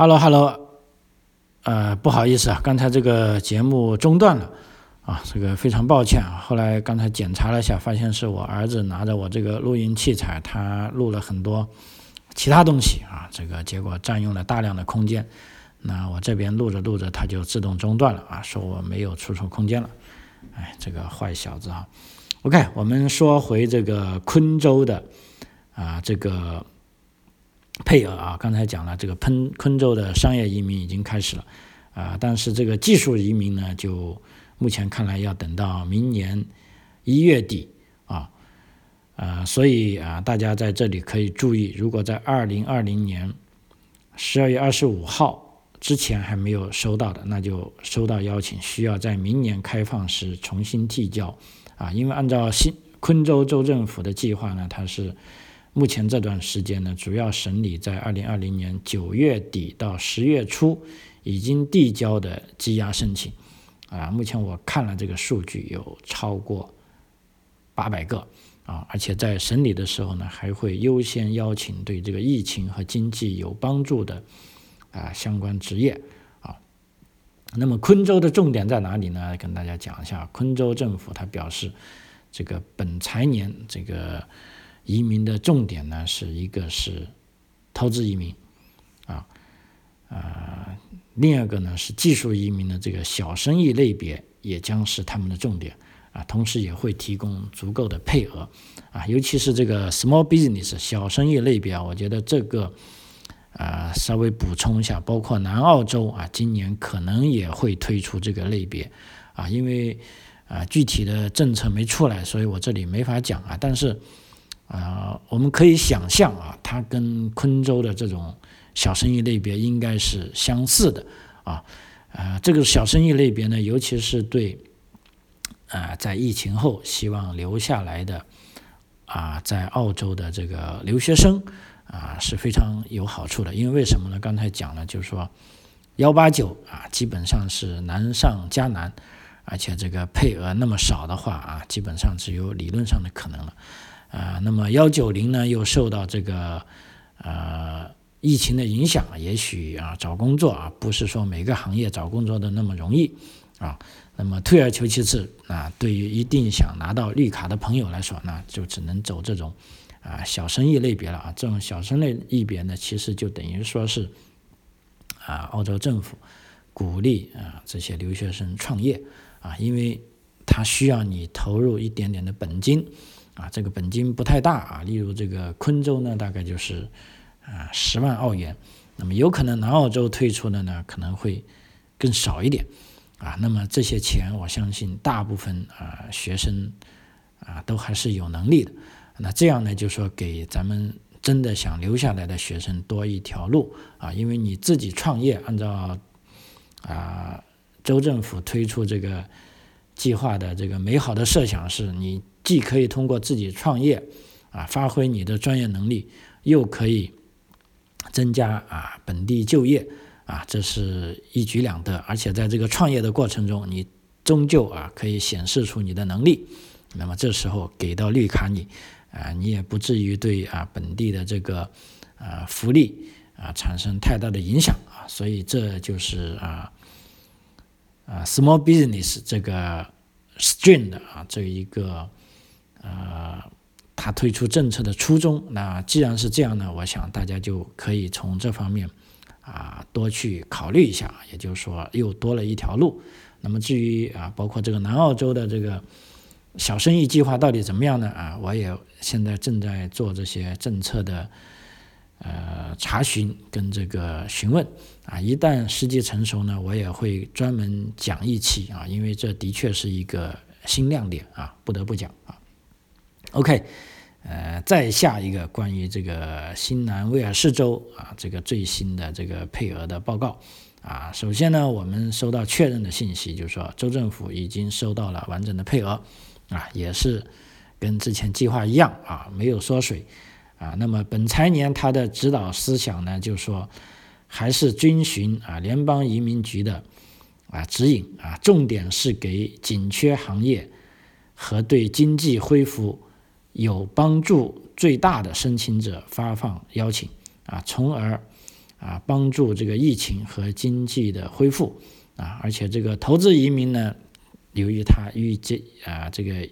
Hello，Hello，呃，不好意思啊，刚才这个节目中断了啊，这个非常抱歉啊。后来刚才检查了一下，发现是我儿子拿着我这个录音器材，他录了很多其他东西啊，这个结果占用了大量的空间。那我这边录着录着，它就自动中断了啊，说我没有储存空间了。哎，这个坏小子啊！OK，我们说回这个昆州的啊，这个配额啊，刚才讲了，这个昆昆州的商业移民已经开始了啊，但是这个技术移民呢，就目前看来要等到明年一月底啊啊，所以啊，大家在这里可以注意，如果在二零二零年十二月二十五号。之前还没有收到的，那就收到邀请，需要在明年开放时重新提交啊。因为按照新昆州州政府的计划呢，它是目前这段时间呢，主要审理在二零二零年九月底到十月初已经递交的积压申请啊。目前我看了这个数据，有超过八百个啊，而且在审理的时候呢，还会优先邀请对这个疫情和经济有帮助的。啊，相关职业啊，那么昆州的重点在哪里呢？跟大家讲一下，昆州政府他表示，这个本财年这个移民的重点呢，是一个是投资移民啊，啊，另二个呢是技术移民的这个小生意类别也将是他们的重点啊，同时也会提供足够的配额啊，尤其是这个 small business 小生意类别啊，我觉得这个。啊，稍微补充一下，包括南澳洲啊，今年可能也会推出这个类别啊，因为啊具体的政策没出来，所以我这里没法讲啊。但是啊，我们可以想象啊，它跟昆州的这种小生意类别应该是相似的啊。啊，这个小生意类别呢，尤其是对啊在疫情后希望留下来的啊在澳洲的这个留学生。啊，是非常有好处的，因为为什么呢？刚才讲了，就是说幺八九啊，基本上是难上加难，而且这个配额那么少的话啊，基本上只有理论上的可能了。啊，那么幺九零呢，又受到这个呃疫情的影响，也许啊找工作啊，不是说每个行业找工作的那么容易啊。那么退而求其次啊，对于一定想拿到绿卡的朋友来说，那就只能走这种。啊，小生意类别了啊，这种小生意类别呢，其实就等于说是啊，澳洲政府鼓励啊这些留学生创业啊，因为他需要你投入一点点的本金啊，这个本金不太大啊，例如这个昆州呢，大概就是啊十万澳元，那么有可能南澳洲推出的呢，可能会更少一点。啊，那么这些钱，我相信大部分啊学生啊都还是有能力的。那这样呢，就说给咱们真的想留下来的学生多一条路。啊，因为你自己创业，按照啊州政府推出这个计划的这个美好的设想是，你既可以通过自己创业啊发挥你的专业能力，又可以增加啊本地就业啊，这是一举两得，而且在这个创业的过程中，你终究啊可以显示出你的能力，那么这时候给到绿卡你。啊，你也不至于对啊本地的这个啊福利啊产生太大的影响啊，所以这就是啊啊 small business 这个 stream 的啊这一个呃他推出政策的初衷。那既然是这样呢，我想大家就可以从这方面啊多去考虑一下，也就是说又多了一条路。那么至于啊包括这个南澳洲的这个。小生意计划到底怎么样呢？啊，我也现在正在做这些政策的呃查询跟这个询问啊，一旦时机成熟呢，我也会专门讲一期啊，因为这的确是一个新亮点啊，不得不讲啊。OK，呃，再下一个关于这个新南威尔士州啊这个最新的这个配额的报告啊，首先呢，我们收到确认的信息，就是说州政府已经收到了完整的配额。啊，也是跟之前计划一样啊，没有缩水啊。那么本财年它的指导思想呢，就是说还是遵循啊联邦移民局的啊指引啊，重点是给紧缺行业和对经济恢复有帮助最大的申请者发放邀请啊，从而啊，帮助这个疫情和经济的恢复啊，而且这个投资移民呢，由于它预计啊这个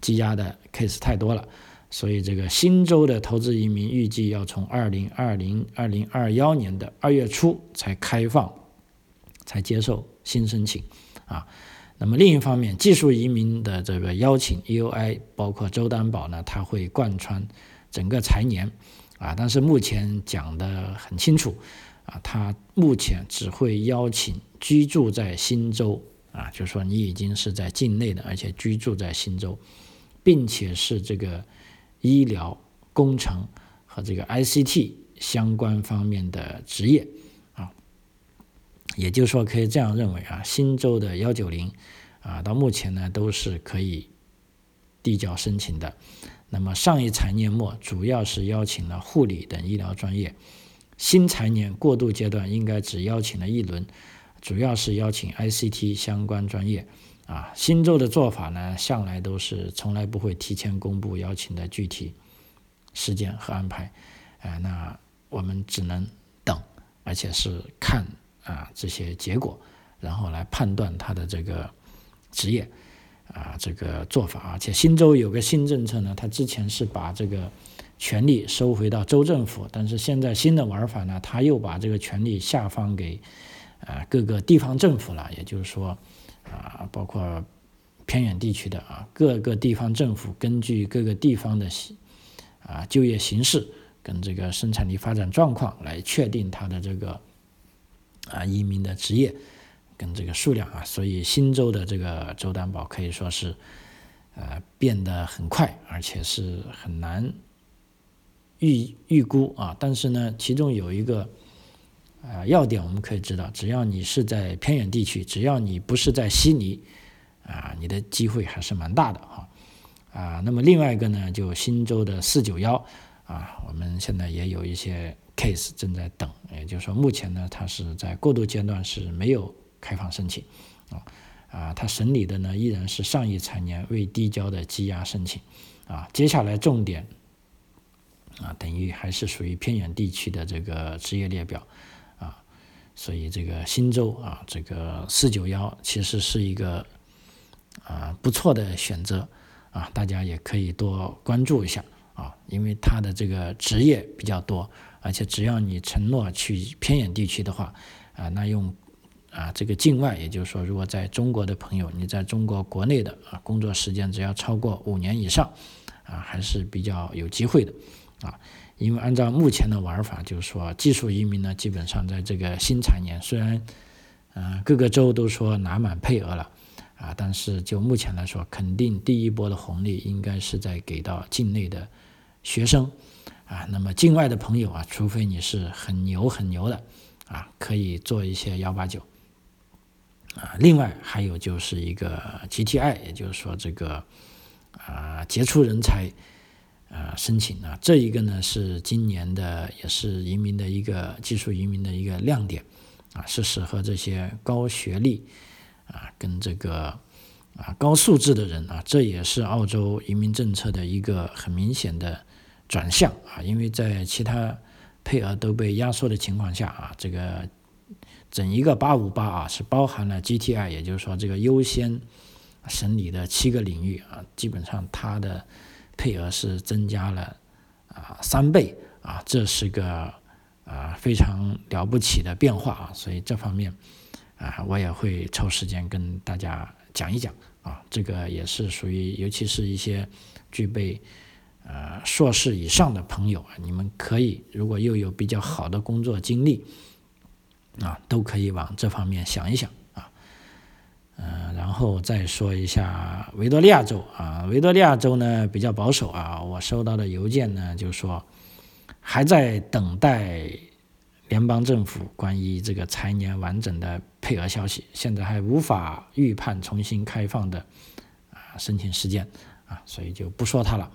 积压的 case 太多了，所以这个新州的投资移民预计要从二零二零二零二幺年的二月初才开放，才接受新申请啊。那么另一方面，技术移民的这个邀请 EUI 包括州担保呢，它会贯穿整个财年。啊，但是目前讲的很清楚，啊，他目前只会邀请居住在新州，啊，就是说你已经是在境内的，而且居住在新州，并且是这个医疗、工程和这个 ICT 相关方面的职业，也就是说可以这样认为啊，新州的幺九零，啊，到目前呢都是可以递交申请的。那么上一财年末主要是邀请了护理等医疗专业，新财年过渡阶段应该只邀请了一轮，主要是邀请 ICT 相关专业。啊，新州的做法呢，向来都是从来不会提前公布邀请的具体时间和安排，啊，那我们只能等，而且是看啊这些结果，然后来判断他的这个职业。啊，这个做法，而且新州有个新政策呢，他之前是把这个权力收回到州政府，但是现在新的玩法呢，他又把这个权力下放给啊各个地方政府了，也就是说啊，包括偏远地区的啊各个地方政府根据各个地方的啊就业形势跟这个生产力发展状况来确定他的这个啊移民的职业。跟这个数量啊，所以新州的这个州担保可以说是，呃，变得很快，而且是很难预预估啊。但是呢，其中有一个啊要点，我们可以知道，只要你是在偏远地区，只要你不是在悉尼啊，你的机会还是蛮大的哈。啊，那么另外一个呢，就新州的四九幺啊，我们现在也有一些 case 正在等，也就是说，目前呢，它是在过渡阶段是没有。开放申请，啊啊，他审理的呢依然是上一财年未递交的积压申请，啊，接下来重点，啊，等于还是属于偏远地区的这个职业列表，啊，所以这个新州啊，这个四九幺其实是一个啊不错的选择，啊，大家也可以多关注一下，啊，因为它的这个职业比较多，而且只要你承诺去偏远地区的话，啊，那用。啊，这个境外，也就是说，如果在中国的朋友，你在中国国内的啊工作时间只要超过五年以上，啊还是比较有机会的，啊，因为按照目前的玩法，就是说技术移民呢，基本上在这个新财年，虽然，嗯各个州都说拿满配额了，啊，但是就目前来说，肯定第一波的红利应该是在给到境内的学生，啊，那么境外的朋友啊，除非你是很牛很牛的，啊，可以做一些幺八九。啊，另外还有就是一个 GTI，也就是说这个啊杰出人才啊申请啊，这一个呢是今年的也是移民的一个技术移民的一个亮点啊，是适合这些高学历啊跟这个啊高素质的人啊，这也是澳洲移民政策的一个很明显的转向啊，因为在其他配额都被压缩的情况下啊，这个。整一个八五八啊，是包含了 GTI，也就是说这个优先审理的七个领域啊，基本上它的配额是增加了啊三倍啊，这是个啊非常了不起的变化啊，所以这方面啊我也会抽时间跟大家讲一讲啊，这个也是属于尤其是一些具备呃硕士以上的朋友啊，你们可以如果又有比较好的工作经历。啊，都可以往这方面想一想啊，嗯，然后再说一下维多利亚州啊，维多利亚州呢比较保守啊，我收到的邮件呢就说还在等待联邦政府关于这个财年完整的配额消息，现在还无法预判重新开放的啊申请时间啊，所以就不说它了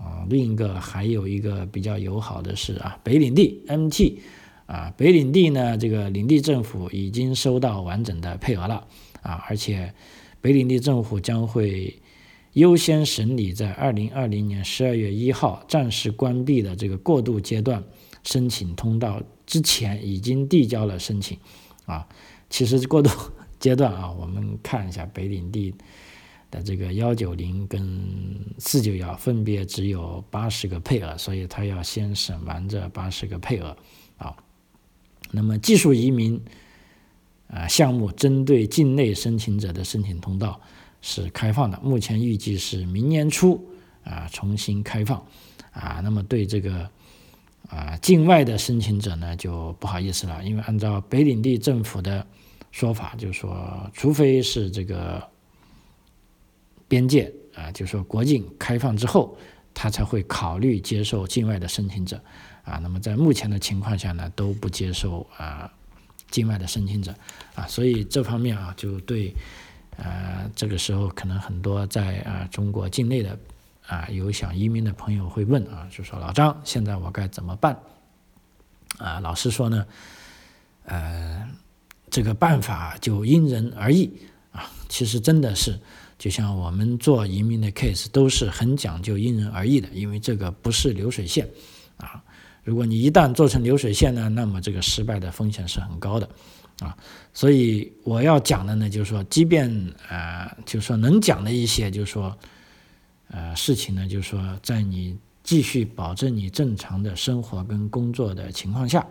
啊。另一个还有一个比较友好的是啊，北领地 MT。啊，北领地呢，这个领地政府已经收到完整的配额了啊，而且北领地政府将会优先审理在二零二零年十二月一号暂时关闭的这个过渡阶段申请通道之前已经递交了申请，啊，其实过渡阶段啊，我们看一下北领地的这个幺九零跟四九幺分别只有八十个配额，所以他要先审完这八十个配额，啊，那么技术移民啊项目针对境内申请者的申请通道是开放的，目前预计是明年初啊重新开放。啊，那么对这个啊境外的申请者呢，就不好意思了，因为按照北领地政府的说法，就是说，除非是这个边界啊，就是说国境开放之后，他才会考虑接受境外的申请者啊。那么在目前的情况下呢，都不接受啊境外的申请者啊，所以这方面啊，就对呃这个时候可能很多在啊中国境内的。啊，有想移民的朋友会问啊，就说老张，现在我该怎么办？啊，老实说呢，呃，这个办法就因人而异啊。其实真的是，就像我们做移民的 case 都是很讲究因人而异的，因为这个不是流水线啊。如果你一旦做成流水线呢，那么这个失败的风险是很高的啊。所以我要讲的呢，就是说，即便啊，就是说能讲的一些，就是说。呃，事情呢，就是说，在你继续保证你正常的生活跟工作的情况下，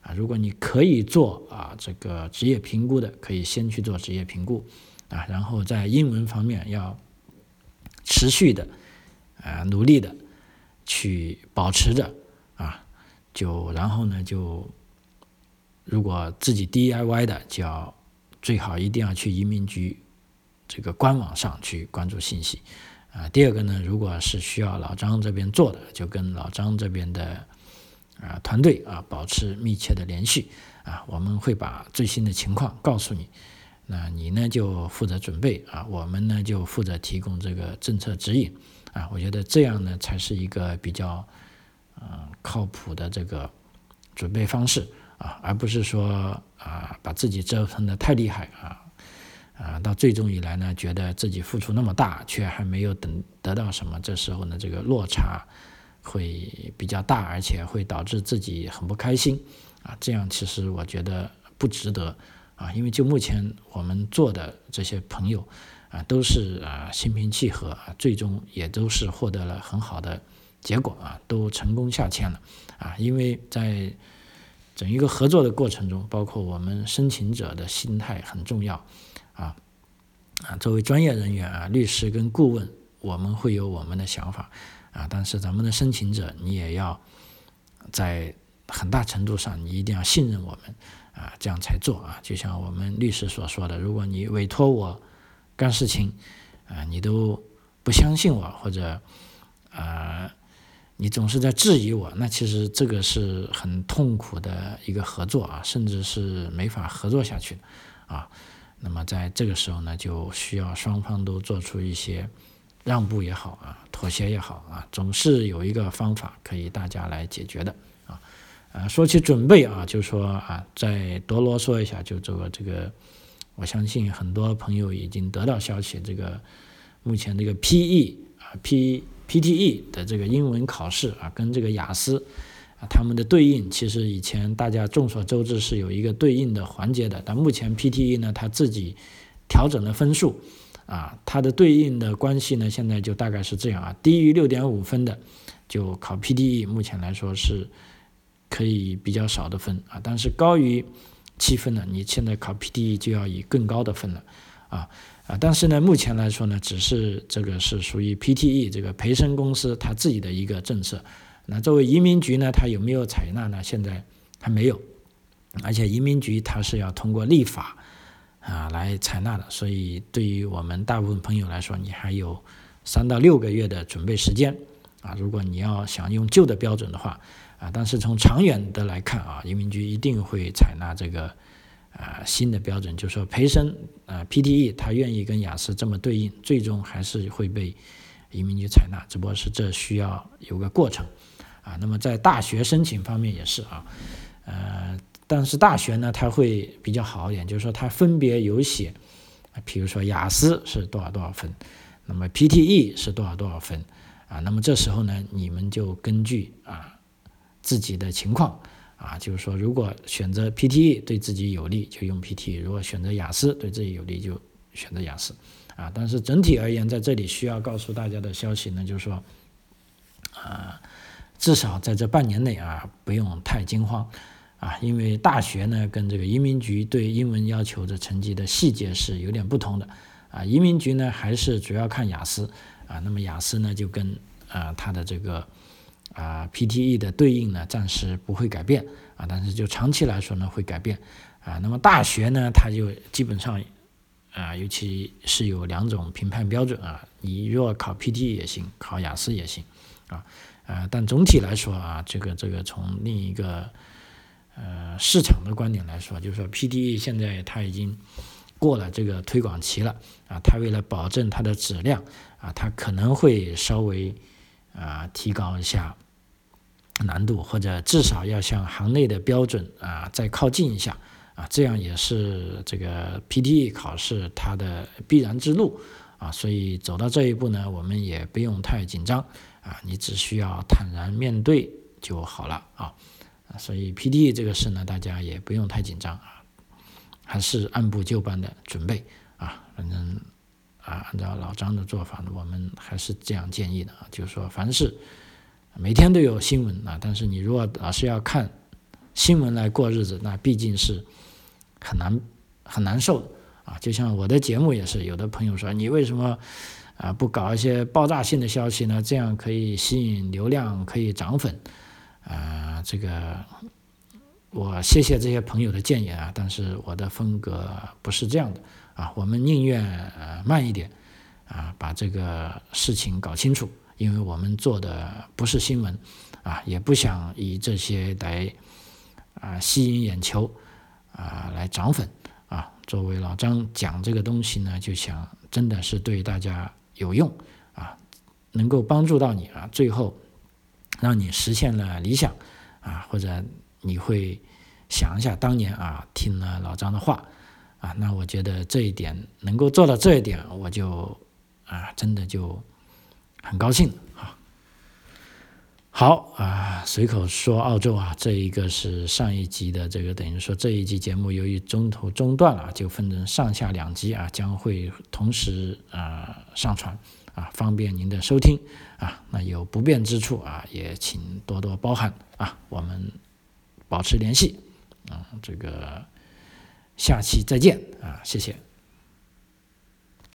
啊，如果你可以做啊这个职业评估的，可以先去做职业评估，啊，然后在英文方面要持续的啊努力的去保持着啊，就然后呢，就如果自己 DIY 的，就要最好一定要去移民局这个官网上去关注信息。啊，第二个呢，如果是需要老张这边做的，就跟老张这边的啊团队啊保持密切的联系啊，我们会把最新的情况告诉你。那你呢就负责准备啊，我们呢就负责提供这个政策指引啊。我觉得这样呢才是一个比较嗯靠谱的这个准备方式啊，而不是说啊把自己折腾的太厉害啊。啊，到最终以来呢，觉得自己付出那么大，却还没有等得到什么，这时候呢，这个落差会比较大，而且会导致自己很不开心。啊，这样其实我觉得不值得。啊，因为就目前我们做的这些朋友，啊，都是啊心平气和，啊，最终也都是获得了很好的结果，啊，都成功下签了。啊，因为在整一个合作的过程中，包括我们申请者的心态很重要。啊，啊，作为专业人员啊，律师跟顾问，我们会有我们的想法啊，但是咱们的申请者，你也要在很大程度上，你一定要信任我们啊，这样才做啊。就像我们律师所说的，如果你委托我干事情啊，你都不相信我，或者啊，你总是在质疑我，那其实这个是很痛苦的一个合作啊，甚至是没法合作下去的啊。那么在这个时候呢，就需要双方都做出一些让步也好啊，妥协也好啊，总是有一个方法可以大家来解决的啊。说起准备啊，就说啊，再多啰嗦一下，就这个这个，我相信很多朋友已经得到消息，这个目前这个 P.E. 啊 P P.T.E. 的这个英文考试啊，跟这个雅思。啊，他们的对应其实以前大家众所周知是有一个对应的环节的，但目前 PTE 呢，它自己调整了分数，啊，它的对应的关系呢，现在就大概是这样啊，低于六点五分的就考 PTE，目前来说是可以比较少的分啊，但是高于七分的，你现在考 PTE 就要以更高的分了，啊啊，但是呢，目前来说呢，只是这个是属于 PTE 这个培生公司它自己的一个政策。那作为移民局呢，它有没有采纳呢？现在还没有，而且移民局它是要通过立法啊来采纳的，所以对于我们大部分朋友来说，你还有三到六个月的准备时间啊。如果你要想用旧的标准的话啊，但是从长远的来看啊，移民局一定会采纳这个啊新的标准，就是说培生啊 PTE 他愿意跟雅思这么对应，最终还是会被移民局采纳，只不过是这需要有个过程。啊，那么在大学申请方面也是啊，呃，但是大学呢，它会比较好一点，就是说它分别有写，比如说雅思是多少多少分，那么 PTE 是多少多少分，啊，那么这时候呢，你们就根据啊自己的情况啊，就是说，如果选择 PTE 对自己有利，就用 PTE；如果选择雅思对自己有利，就选择雅思啊。但是整体而言，在这里需要告诉大家的消息呢，就是说，啊，至少在这半年内啊，不用太惊慌啊，因为大学呢跟这个移民局对英文要求的成绩的细节是有点不同的啊。移民局呢还是主要看雅思啊，那么雅思呢就跟啊它的这个。啊，PTE 的对应呢，暂时不会改变啊，但是就长期来说呢，会改变啊。那么大学呢，它就基本上啊，尤其是有两种评判标准啊，你若考 PTE 也行，考雅思也行啊。呃，但总体来说啊，这个这个从另一个呃市场的观点来说，就是说 PTE 现在它已经过了这个推广期了啊，它为了保证它的质量啊，它可能会稍微。啊，提高一下难度，或者至少要向行内的标准啊再靠近一下啊，这样也是这个 PTE 考试它的必然之路啊。所以走到这一步呢，我们也不用太紧张啊，你只需要坦然面对就好了啊。所以 PTE 这个事呢，大家也不用太紧张啊，还是按部就班的准备啊，反正。啊，按照老张的做法呢，我们还是这样建议的啊，就是说，凡是每天都有新闻啊，但是你如果老是要看新闻来过日子，那毕竟是很难很难受的啊。就像我的节目也是，有的朋友说，你为什么啊不搞一些爆炸性的消息呢？这样可以吸引流量，可以涨粉啊。这个我谢谢这些朋友的建议啊，但是我的风格不是这样的。啊，我们宁愿慢一点，啊，把这个事情搞清楚，因为我们做的不是新闻，啊，也不想以这些来啊吸引眼球，啊来涨粉，啊，作为老张讲这个东西呢，就想真的是对大家有用，啊，能够帮助到你啊，最后让你实现了理想，啊，或者你会想一下当年啊听了老张的话。啊，那我觉得这一点能够做到这一点，我就啊，真的就很高兴啊。好啊，随口说澳洲啊，这一个是上一集的这个，等于说这一集节目由于中途中断了，就分成上下两集啊，将会同时啊上传啊，方便您的收听啊。那有不便之处啊，也请多多包涵啊。我们保持联系啊，这个。下期再见啊，谢谢。